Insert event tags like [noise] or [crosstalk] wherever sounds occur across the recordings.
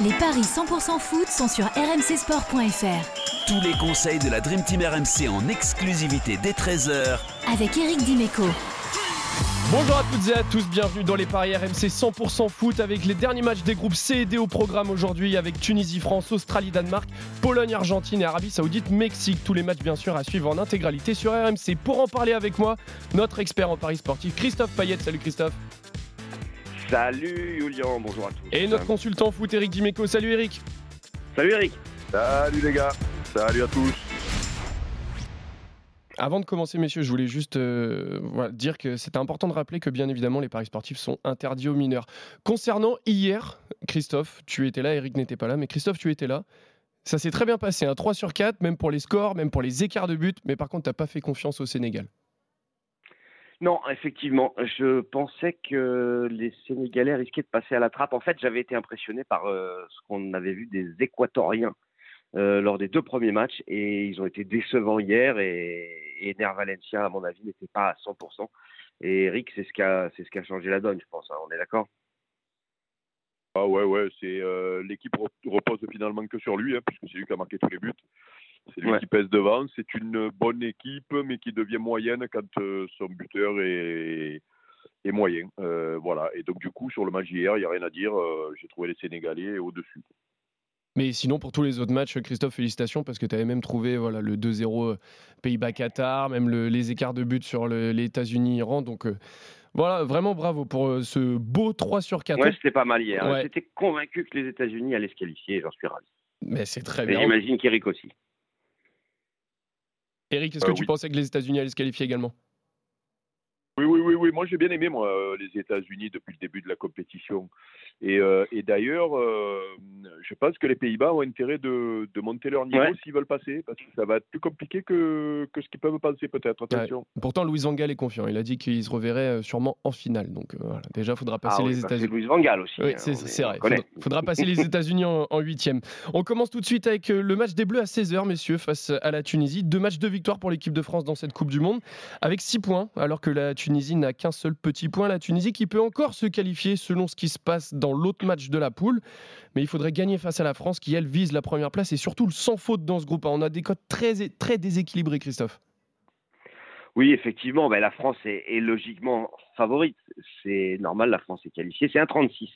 Les paris 100% foot sont sur rmcsport.fr. Tous les conseils de la Dream Team RMC en exclusivité dès 13h Avec Eric Dimeco. Bonjour à toutes et à tous, bienvenue dans les paris RMC 100% foot avec les derniers matchs des groupes C et D au programme aujourd'hui avec Tunisie, France, Australie, Danemark, Pologne, Argentine et Arabie Saoudite, Mexique. Tous les matchs bien sûr à suivre en intégralité sur RMC. Pour en parler avec moi, notre expert en paris sportif Christophe Payette. Salut Christophe. Salut Julien, bonjour à tous. Et notre consultant foot Eric Dimeco. Salut Eric. Salut Eric. Salut les gars. Salut à tous. Avant de commencer, messieurs, je voulais juste euh, voilà, dire que c'était important de rappeler que bien évidemment les paris sportifs sont interdits aux mineurs. Concernant hier, Christophe, tu étais là, Eric n'était pas là, mais Christophe, tu étais là. Ça s'est très bien passé, un hein, 3 sur 4, même pour les scores, même pour les écarts de but, mais par contre, tu n'as pas fait confiance au Sénégal. Non, effectivement, je pensais que les Sénégalais risquaient de passer à la trappe. En fait, j'avais été impressionné par euh, ce qu'on avait vu des Équatoriens euh, lors des deux premiers matchs et ils ont été décevants hier et, et à mon avis, n'était pas à 100%. Et Eric, c'est ce qui a, changé la donne, je pense. Hein. on est d'accord? Ah ouais, ouais, euh, l'équipe repose finalement que sur lui, hein, puisque c'est lui qui a marqué tous les buts. C'est lui qui pèse devant. C'est une bonne équipe, mais qui devient moyenne quand euh, son buteur est, est moyen. Euh, voilà. Et donc, du coup, sur le match hier, il n'y a rien à dire. J'ai trouvé les Sénégalais au-dessus. Mais sinon, pour tous les autres matchs, Christophe, félicitations parce que tu avais même trouvé voilà, le 2-0 euh, Pays-Bas-Qatar, même les écarts de but sur les États-Unis-Iran. Donc euh, voilà, vraiment bravo pour euh, ce beau 3 sur 4. Ouais, c'était pas mal hier. Hein. J'étais convaincu que les États-Unis allaient se qualifier j'en suis ravi. Mais c'est très bien. J'imagine qu'Eric aussi. Eric, est-ce que tu pensais que les États-Unis allaient se qualifier également? Oui, oui, oui, oui. Moi, j'ai bien aimé moi les États-Unis depuis le début de la compétition. Et, euh, et d'ailleurs, euh, je pense que les Pays-Bas ont intérêt de, de monter leur niveau s'ils veulent passer, parce que ça va être plus compliqué que, que ce qu'ils peuvent penser peut-être. Attention. Pourtant, Louis Van Gaal est confiant. Il a dit qu'il se reverrait euh, sûrement en finale. Donc voilà. déjà, il faudra passer ah les États-Unis. Louis Van Gaal aussi. Oui, hein, c'est vrai. Il faudra, passer les [laughs] États-Unis en huitième. On commence tout de suite avec le match des Bleus à 16h, messieurs, face à la Tunisie. Deux matchs de victoire pour l'équipe de France dans cette Coupe du Monde, avec 6 points, alors que la Tunisie n'a qu'un seul petit point. La Tunisie qui peut encore se qualifier selon ce qui se passe dans l'autre match de la poule. Mais il faudrait gagner face à la France qui, elle, vise la première place et surtout le sans faute dans ce groupe. On a des codes très, déséquilibrés, Christophe. Oui, effectivement, la France est, logiquement favorite. C'est normal, la France est qualifiée. C'est 1,36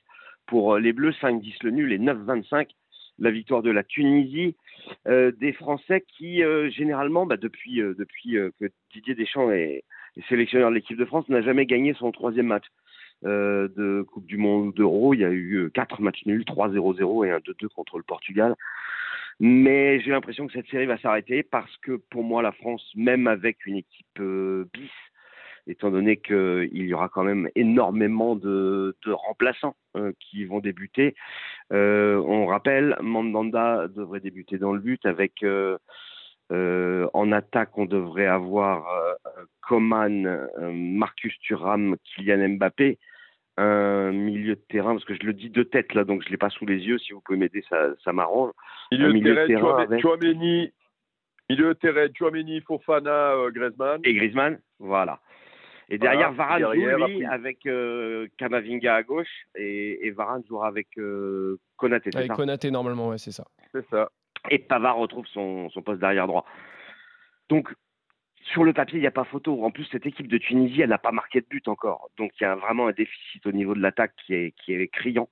pour euh, les Bleus, 5-10 le nul et 9-25 la victoire de la Tunisie. Euh, des Français qui, euh, généralement, bah, depuis, que Didier Deschamps est sélectionneur de l'équipe de France, n'a jamais gagné son troisième match. Euh, de Coupe du Monde d'Euro. Il y a eu euh, quatre matchs nuls, 3-0-0 et un 2-2 contre le Portugal. Mais j'ai l'impression que cette série va s'arrêter parce que pour moi, la France, même avec une équipe euh, bis, étant donné qu'il y aura quand même énormément de, remplaçants qui vont débuter. on rappelle, Mandanda devrait débuter dans le but avec en attaque, on devrait avoir Coman, Marcus Thuram, Kylian Mbappé un milieu de terrain, parce que je le dis de tête là, donc je ne l'ai pas sous les yeux, si vous pouvez m'aider, ça, ça m'arrange. Milieu, milieu, de terrain, Chouameni, milieu de terrain, Chouameni, Fofana, euh, Griezmann. Et Griezmann, voilà. Et derrière, Varane joue, lui, avec euh, Kamavinga à gauche, et, et Varane jouera avec euh, Konaté, Avec Konaté, normalement, ouais, c'est ça. C'est ça. Et Pavard retrouve son, poste d'arrière droit. Donc, sur le papier, il n'y a pas photo. En plus, cette équipe de Tunisie, elle n'a pas marqué de but encore. Donc, il y a vraiment un déficit au niveau de l'attaque qui est, qui est criant.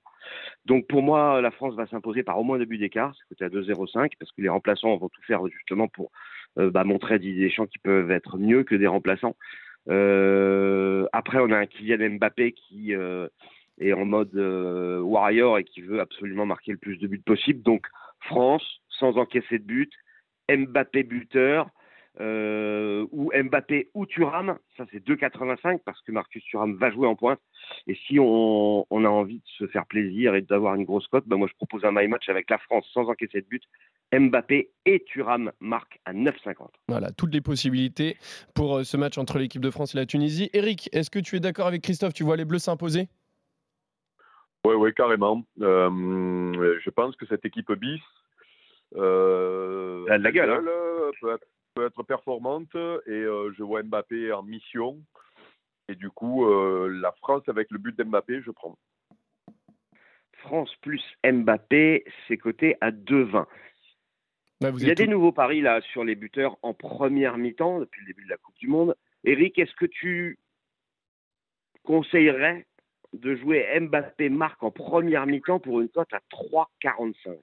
Donc, pour moi, la France va s'imposer par au moins deux buts d'écart. C'est côté à 2-0-5 parce que les remplaçants vont tout faire justement pour euh, bah, montrer à Didier Deschamps qu'ils peuvent être mieux que des remplaçants. Euh, après, on a un Kylian Mbappé qui euh, est en mode warrior et qui veut absolument marquer le plus de buts possible. Donc, France, sans encaisser de but, Mbappé buteur, euh, ou Mbappé ou Thuram, ça c'est 2,85 parce que Marcus Thuram va jouer en pointe. Et si on, a envie de se faire plaisir et d'avoir une grosse cote, bah moi je propose un my match avec la France sans encaisser de but. Mbappé et Thuram marquent à 9,50. Voilà, toutes les possibilités pour euh, ce match entre l'équipe de France et la Tunisie. Eric, est-ce que tu es d'accord avec Christophe? Tu vois les Bleus s'imposer? Oui, oui, carrément. Euh, je pense que cette équipe bis, euh, Elle a de la gueule, hein être performante et euh, je vois Mbappé en mission. Et du coup, euh, la France avec le but d'Mbappé, je prends. France plus Mbappé, c'est coté à 2,20. Il y a des nouveaux paris là sur les buteurs en première mi-temps depuis le début de la Coupe du Monde. Eric, est-ce que tu conseillerais de jouer Mbappé marque en première mi-temps pour une cote à 3,45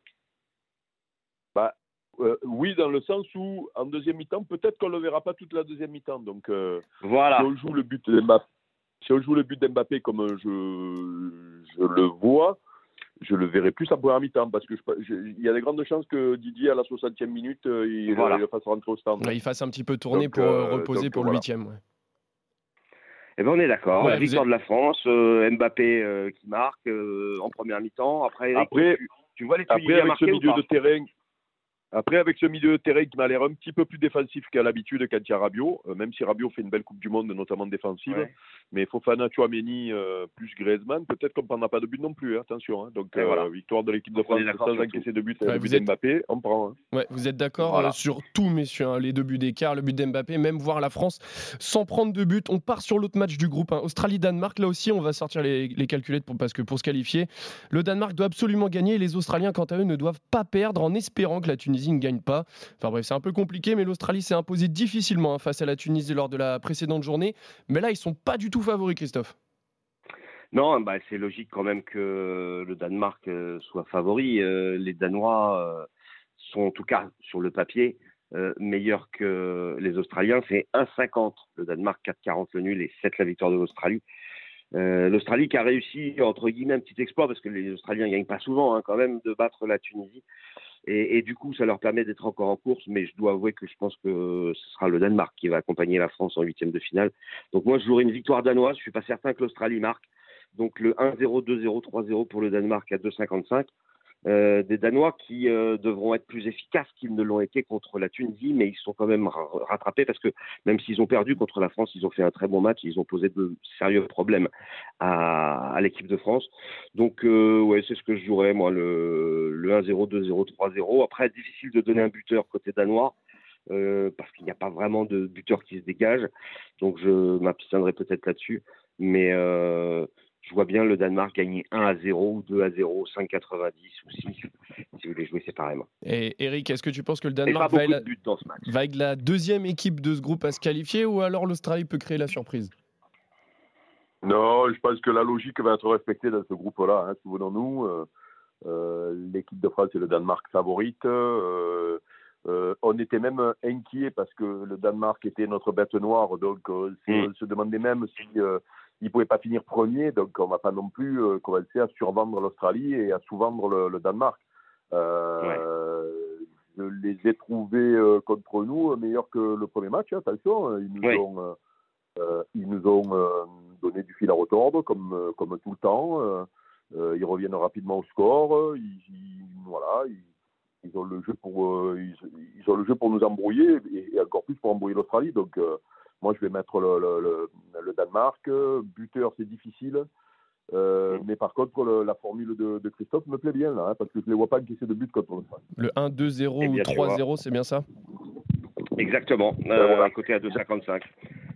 bah, euh, Oui, dans le sens où en deuxième mi-temps, peut-être qu'on ne le verra pas toute la deuxième mi-temps. Donc, euh, voilà. si on joue le but d'Mbappé, si on joue le but d'Mbappé comme je, je le vois, je le verrai plus en première mi-temps parce que il y a des grandes chances que Didier à la 60e minute euh, il, le fasse rentrer au stand. il fasse un petit peu tourner pour reposer pour le 8e. Eh ben on est d'accord. la victoire de la France, euh, Mbappé euh, qui marque euh, en première mi-temps. Après, après tu, vois les après avec ce milieu de terrain, après, avec ce milieu de terrain qui m'a l'air un petit peu plus défensif qu'à l'habitude quand il y a Rabiot, euh, même si Rabiot fait une belle Coupe du Monde, notamment défensive, mais Fofana, Chouameni euh, plus Griezmann, peut-être qu'on ne prendra pas de but non plus, hein, attention. Hein. Donc, euh, victoire de l'équipe de France sans encaisser de but, le but d'Mbappé, on prend. Hein. Ouais, vous êtes d'accord sur tout, messieurs, les deux buts d'écart, le but d'Mbappé, même voir la France sans prendre de but. On part sur l'autre match du groupe, Australie-Danemark. Là aussi, on va sortir les, les calculettes pour, parce que pour se qualifier, le Danemark doit absolument gagner. Les Australiens, quant à eux, ne doivent pas perdre en espérant que la Tunisie ne gagne pas. Enfin bref, c'est un peu compliqué, mais l'Australie s'est imposée difficilement hein, face à la Tunisie lors de la précédente journée. Mais là, ils sont pas du tout favoris, Christophe. Non, bah, c'est logique quand même que le Danemark euh, soit favori. Euh, les Danois euh, sont en tout cas sur le papier meilleurs que les Australiens. C'est 1,50 le Danemark, 4,40 le nul et 7 la victoire de l'Australie. L'Australie qui a réussi, entre guillemets, un petit exploit, parce que les Australiens ne gagnent pas souvent hein, quand même, de battre la Tunisie. Et, du coup, ça leur permet d'être encore en course, mais je dois avouer que je pense que ce sera le Danemark qui va accompagner la France en huitième de finale. Donc moi, je jouerai une victoire danoise. Je suis pas certain que l'Australie marque. Donc le 1-0, 2-0, 3-0 pour le Danemark à 2,55. Euh, des Danois qui euh, devront être plus efficaces qu'ils ne l'ont été contre la Tunisie, mais ils sont quand même rattrapés parce que même s'ils ont perdu contre la France, ils ont fait un très bon match, ils ont posé de sérieux problèmes à, l'équipe de France. Donc euh, ouais, c'est ce que je jouerais moi, le, le 1-0, 2-0, 3-0. Après, difficile de donner un buteur côté danois. parce qu'il n'y a pas vraiment de buteur qui se dégage, donc je m'abstiendrai peut-être là-dessus, mais je vois bien le Danemark gagner 1 à 0 ou 2 à 0, 5,90 ou 6, si vous voulez jouer séparément. Et Eric, est-ce que tu penses que le Danemark va, la... va, être la deuxième équipe de ce groupe à se qualifier ou alors l'Australie peut créer la surprise? Non, je pense que la logique va être respectée dans ce groupe-là. Hein, Souvenons-nous, euh, euh, l'équipe de France et le Danemark favorite. Euh, on était même inquiet parce que le Danemark était notre bête noire, donc mm. on se demandait même si il ne pouvait pas finir premier, donc on ne va pas non plus euh, commencer à survendre l'Australie et à sous-vendre le, Danemark. Euh, je les ai trouvés euh, contre nous meilleurs que le premier match, hein, attention. Ils nous ont, ils nous ont donné du fil à retordre, comme, comme tout le temps. ils reviennent rapidement au score. Ils, voilà, ils, ont le jeu pour, ils, ont le jeu pour nous embrouiller et, et encore plus pour embrouiller l'Australie. Donc, moi, je vais mettre le, le, Danemark. Buteur, c'est difficile. Euh, mais par contre, la formule de, Christophe me plaît bien, là, hein, parce que je ne les vois pas encaisser de but contre le France. Le 1-2-0 ou 3-0, c'est bien ça? Exactement, euh, à côté à 2,55.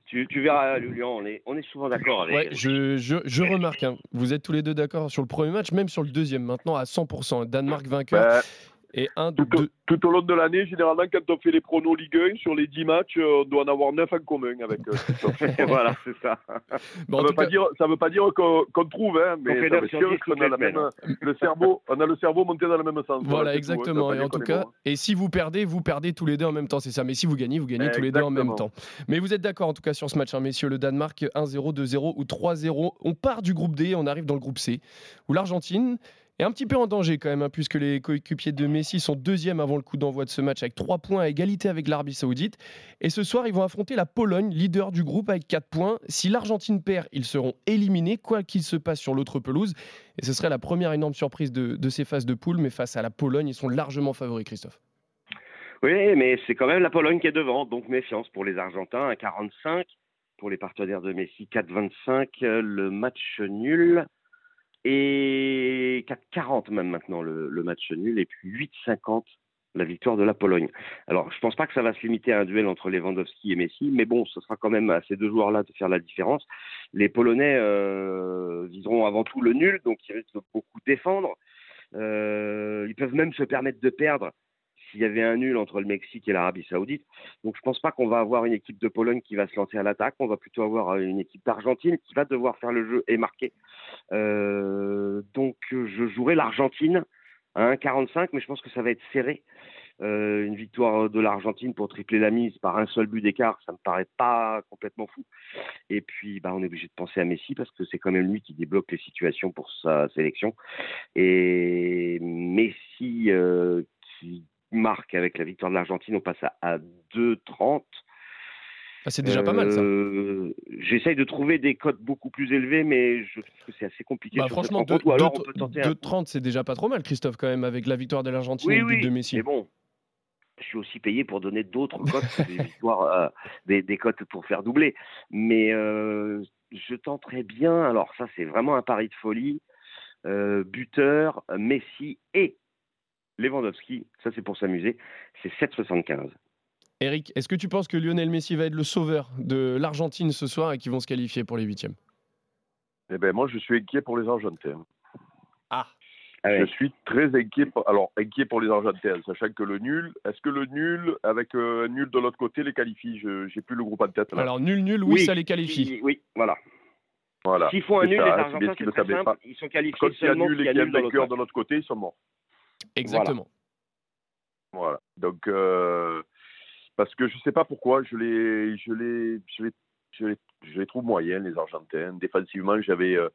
Tu, tu, verras, Lilian, on est, on est souvent d'accord avec. Ouais, je, je, je remarque, hein. vous êtes tous les deux d'accord sur le premier match, même sur le deuxième, maintenant à 100%. Danemark vainqueur. Bah, et un, tout, tout, au long de l'année, généralement, quand on fait les pronos Ligue 1, sur les 10 matchs, euh, on doit en avoir 9 en commun avec euh, [laughs] Voilà, c'est ça. ça ne veut, pas dire, veut pas dire qu'on trouve, hein, mais ça veut dire qu'on a, la même, le cerveau, on a le cerveau monté dans le même sens. Voilà, exactement. et en tout cas, et si vous perdez, vous perdez tous les deux en même temps, c'est ça. Mais si vous gagnez, vous gagnez tous les deux en même temps. Mais vous êtes d'accord en tout cas sur ce match, hein, messieurs. Le Danemark 1-0, 2-0 ou 3-0. On part du groupe D, on arrive dans le groupe C, où l'Argentine et un petit peu en danger quand même, hein, puisque les coéquipiers de Messi sont deuxièmes avant le coup d'envoi de ce match avec 3 points à égalité avec l'Arabie Saoudite. Et ce soir, ils vont affronter la Pologne, leader du groupe avec 4 points. Si l'Argentine perd, ils seront éliminés, quoi qu'il se passe sur l'autre pelouse. Et ce serait la première énorme surprise de, de ces phases de poule, mais face à la Pologne, ils sont largement favoris, Christophe. Oui, mais c'est quand même la Pologne qui est devant, donc méfiance pour les Argentins, 45 pour les partenaires de Messi, 4-25, le match nul et 4,40 même maintenant le, match nul, et puis 8,50 la victoire de la Pologne. Alors, je ne pense pas que ça va se limiter à un duel entre Lewandowski et Messi, mais bon, ce sera quand même à ces deux joueurs-là de faire la différence. Les Polonais euh, viseront avant tout le nul, donc ils risquent de beaucoup défendre. Euh, ils peuvent même se permettre de perdre s'il y avait un nul entre le Mexique et l'Arabie Saoudite. Donc je ne pense pas qu'on va avoir une équipe de Pologne qui va se lancer à l'attaque. On va plutôt avoir une équipe d'Argentine qui va devoir faire le jeu et marquer. Euh, donc je jouerai l'Argentine à 1,45, mais je pense que ça va être serré. Euh, une victoire de l'Argentine pour tripler la mise par un seul but d'écart, ça me paraît pas complètement fou. Et puis, bah, on est obligé de penser à Messi parce que c'est quand même lui qui débloque les situations pour sa sélection. Et Messi euh, qui marque avec la victoire de l'Argentine, on passe à 2,30. Ah, c'est déjà pas mal ça. Euh, j'essaye de trouver des cotes beaucoup plus élevés, mais je trouve que c'est assez compliqué. Bah, franchement, 2,30 c'est déjà pas trop mal, Christophe, quand même, avec la victoire de l'Argentine et le but de Messi. Mais bon, je suis aussi payé pour donner d'autres cotes, [laughs] des victoires, euh, des, cotes pour faire doubler. Mais euh, je tenterais bien, alors ça c'est vraiment un pari de folie, buteur, Messi et Lewandowski, ça c'est pour s'amuser, c'est 7,75. Eric, est-ce que tu penses que Lionel Messi va être le sauveur de l'Argentine ce soir et qu'ils vont se qualifier pour les huitièmes? Eh ben moi, je suis inquiet pour les Argentins. Ah. ah je suis très inquiet. Pour, alors inquiet pour les Argentins, sachant que le nul, est-ce que le nul avec euh, un nul de l'autre côté les qualifie? Je n'ai plus le groupe en tête. Alors nul nul, oui, ça les qualifie. Oui, voilà. Voilà. S'ils font un nul, les Argentins, c'est très simple. Ils sont qualifiés Quand seulement s'il y a nul et qu'il y a vainqueur de l'autre côté, ils sont morts. Exactement. Voilà. Donc. Euh, parce que je ne sais pas pourquoi, je les, je les, je les, je les, je les trouve moyennes, les Argentins. Défensivement, j'avais, euh,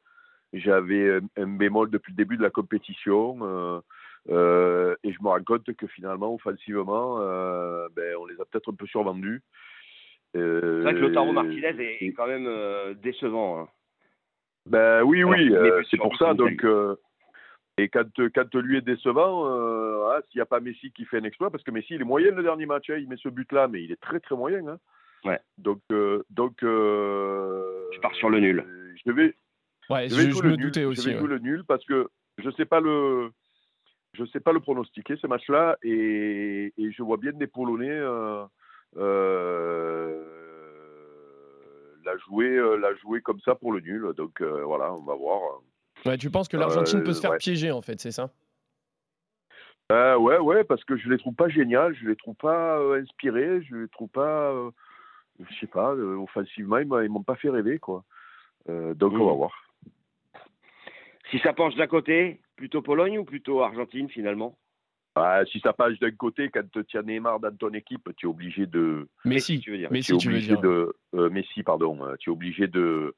j'avais un bémol depuis le début de la compétition. Euh, euh, et je me rends compte que finalement, offensivement, ben, on les a peut-être un peu survendus. c'est vrai que Lotaro Martinez est, quand même décevant. Hein. Ben oui, oui, c'est pour ça. Donc, et quand, quand lui est décevant, euh, hein, s'il n'y a pas Messi qui fait un exploit, parce que Messi, il est moyen le dernier match, hein, il met ce but-là, mais il est très très moyen. Hein. Ouais. Donc, euh, donc euh, je pars sur le nul. Je vais, ouais, je vais je, le nul. Aussi, je vais le nul parce que je sais pas le, je sais pas le pronostiquer ce match-là et, et, je vois bien des Polonais la jouer, la jouer comme ça pour le nul. Donc voilà, on va voir. Ouais, tu penses que l'Argentine peut se faire piéger en fait, c'est ça? Euh, Ouais, ouais, parce que je les trouve pas géniales, je les trouve pas euh, inspirés, je les trouve pas, euh, je sais pas, euh, offensivement ils m'ont pas fait rêver quoi. donc on va mmh. voir. Si ça penche d'un côté, plutôt Pologne ou plutôt Argentine finalement? Ah, si ça penche d'un côté, quand tu as Neymar dans ton équipe, tu es obligé de. Messi, tu veux dire? Messi, tu veux dire. De, Messi, pardon. Tu es obligé de,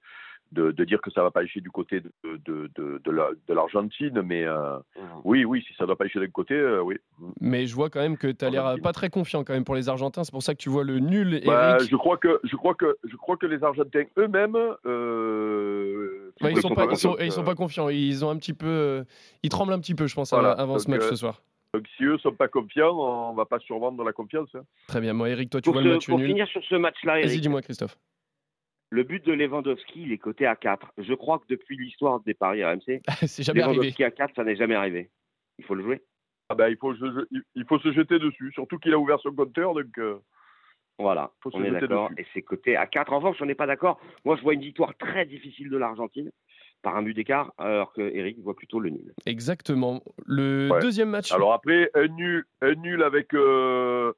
de, dire que ça va pas échouer du côté de, de, de, l'Argentine, mais euh, mmh. oui, oui, si ça doit pas échouer d'un côté, euh, oui. Mais je vois quand même que tu as l'air pas très confiant quand même pour les Argentins, c'est pour ça que tu vois le nul. Bah, je crois que je crois que je crois que les Argentins eux-mêmes. Euh, ils sont pas, ils sont, pas confiants, ils ont un petit peu, ils tremblent un petit peu, je pense, avant ce match ce soir. Donc si eux sont pas confiants, on va pas survendre la confiance. Hein. Très bien, moi Eric, toi tu vois le match nul. Pour finir sur ce match-là, Vas-y, dis-moi Christophe. Le but de Lewandowski, il est coté à 4. Je crois que depuis l'histoire des paris RMC, [laughs] c'est jamais Lewandowski arrivé. à 4, ça n'est jamais arrivé. Il faut le jouer. Ah ben, il, faut, il faut se jeter dessus, surtout qu'il a ouvert son compteur. Donc, euh, Voilà, on est d'accord. Et c'est coté à 4. En revanche, on n'est pas d'accord. Moi, je vois une victoire très difficile de l'Argentine par un but d'écart, alors que Eric voit plutôt le nul. Exactement. Le deuxième match. Alors après, un nul, un nul avec. Euh,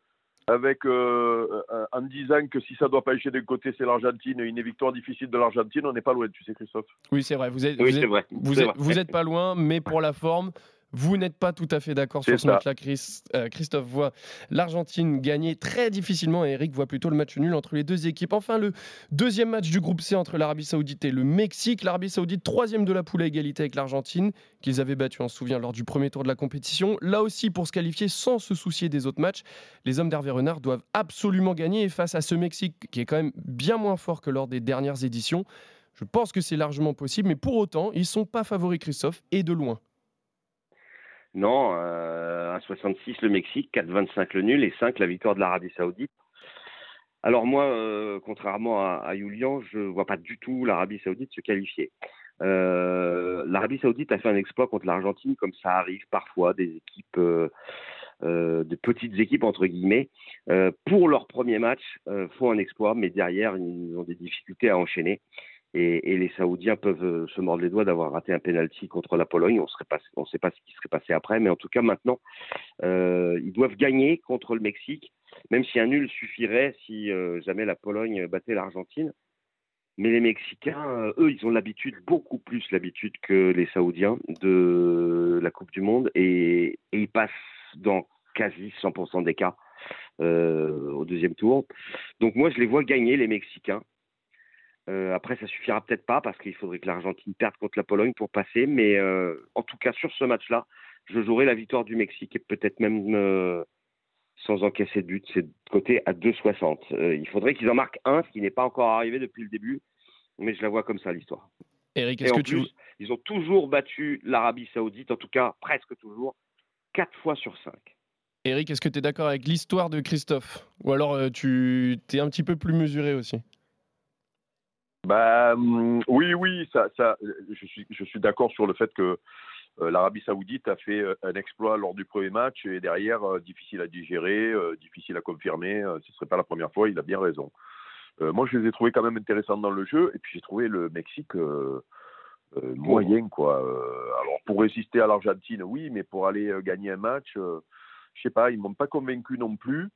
avec euh, euh, en disant que si ça doit pas échouer d'un côté, c'est l'Argentine, une victoire difficile de l'Argentine, on n'est pas loin, tu sais, Christophe. Oui, c'est vrai. Vous êtes, vous, êtes, pas loin, mais pour la forme, vous n'êtes pas tout à fait d'accord sur ce match-là. Euh, Christophe voit l'Argentine gagner très difficilement et Eric voit plutôt le match nul entre les deux équipes. Enfin, le deuxième match du groupe C entre l'Arabie Saoudite et le Mexique. L'Arabie Saoudite, troisième de la poule à égalité avec l'Argentine, qu'ils avaient battu, on se souvient, lors du premier tour de la compétition. Là aussi, pour se qualifier sans se soucier des autres matchs, les hommes d'Hervé Renard doivent absolument gagner. Et face à ce Mexique, qui est quand même bien moins fort que lors des dernières éditions, je pense que c'est largement possible. Mais pour autant, ils ne sont pas favoris, Christophe, et de loin. Non, euh, 1,66 le Mexique, 4,25 le nul et 5 la victoire de l'Arabie Saoudite. Alors moi, euh, contrairement à, à, Julian, je ne vois pas du tout l'Arabie Saoudite se qualifier. Euh, L'Arabie Saoudite a fait un exploit contre l'Argentine, comme ça arrive parfois des équipes euh, de petites équipes entre guillemets, pour leur premier match font un exploit, mais derrière ils ont des difficultés à enchaîner. Et, les Saoudiens peuvent se mordre les doigts d'avoir raté un penalty contre la Pologne. On ne sait pas ce qui serait passé après, mais en tout cas maintenant, ils doivent gagner contre le Mexique, même si un nul suffirait si jamais la Pologne battait l'Argentine. Mais les Mexicains, euh, eux, ils ont l'habitude, beaucoup plus l'habitude que les Saoudiens de la Coupe du Monde et, ils passent dans quasi 100% des cas euh, au deuxième tour. Donc moi, je les vois gagner, les Mexicains. Euh, après, ça suffira peut-être pas parce qu'il faudrait que l'Argentine perde contre la Pologne pour passer. Mais en tout cas, sur ce match-là, je jouerai la victoire du Mexique et peut-être même sans encaisser de but. C'est de côté à 2,60. Euh, il faudrait qu'ils en marquent un, ce qui n'est pas encore arrivé depuis le début, mais je la vois comme ça l'histoire. Eric, est-ce que tu... Ils ont toujours battu l'Arabie Saoudite, en tout cas presque toujours, quatre fois sur cinq. Eric, est-ce que tu es d'accord avec l'histoire de Christophe? Ou alors euh, tu es un petit peu plus mesuré aussi? Bah, hum, oui, oui, ça, ça, je suis, je suis d'accord sur le fait que euh, l'Arabie Saoudite a fait euh, un exploit lors du premier match et derrière, euh, difficile à digérer, difficile à confirmer. ce ne serait pas la première fois, il a bien raison. moi, je les ai trouvés quand même intéressants dans le jeu et puis j'ai trouvé le Mexique moyen. quoi. alors, pour résister à l'Argentine, oui, mais pour aller gagner un match, je sais pas, ils m'ont pas convaincu non plus.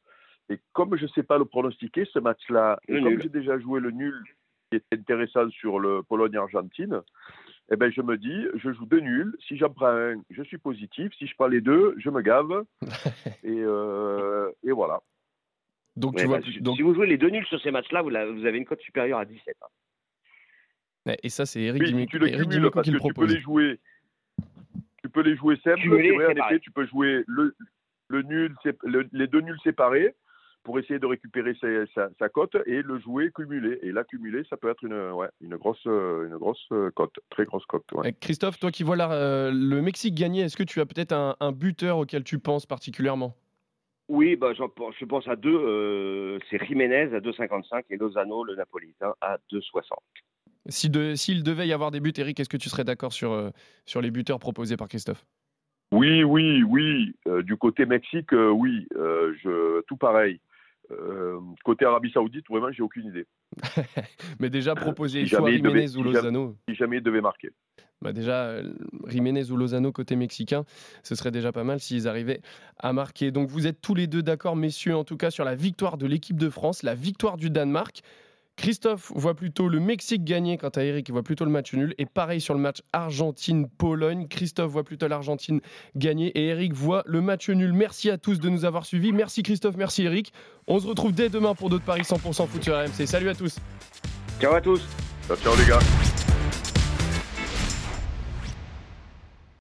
Et comme je ne sais pas le pronostiquer, ce match-là, et comme j'ai déjà joué le nul qui est intéressant sur le Pologne-Argentine, eh ben, je me dis, je joue deux nuls. Si j'en prends un, je suis positif. Si je prends les deux, je me gave. [laughs] et, euh, et, voilà. Donc, tu vois, bah, donc... Si vous jouez les deux nuls sur ces matchs-là, vous, vous, avez une cote supérieure à 17. Hein. Et ça, c'est Eric oui, tu le cumules parce que tu peux les jouer. Tu peux les jouer simples. Vrai, tu peux jouer le, le nul, les deux nuls séparés pour essayer de récupérer sa, cote et le jouer cumulé. Et l'accumuler, ça peut être une, ouais, une grosse, une grosse cote, très grosse cote. Christophe, toi qui vois euh, le Mexique gagner, est-ce que tu as peut-être un, buteur auquel tu penses particulièrement? Oui, bah, je pense à deux. Euh, c'est Jiménez à 2,55 et Lozano, le Napolitain, à 2,60. S'il de, devait y avoir des buts, Eric, est-ce que tu serais d'accord sur, euh, sur les buteurs proposés par Christophe? Oui, oui, oui. du côté Mexique, oui. je, tout pareil. Euh, côté Arabie Saoudite, vraiment, j'ai aucune idée. [laughs] Mais déjà proposer soit Jiménez ou Lozano. Si jamais il devait marquer. Bah déjà, euh, Jiménez ou Lozano côté mexicain, ce serait déjà pas mal s'ils arrivaient à marquer. Donc vous êtes tous les deux d'accord, messieurs, en tout cas sur la victoire de l'équipe de France, la victoire du Danemark. Christophe voit plutôt le Mexique gagner, quant à Eric voit plutôt le match nul. Et pareil sur le match Argentine-Pologne, Christophe voit plutôt l'Argentine gagner et Eric voit le match nul. Merci à tous de nous avoir suivis. Merci Christophe, merci Eric. On se retrouve dès demain pour d'autres paris 100% foot sur RMC. Salut à tous. Ciao à tous. Ciao, ciao les gars.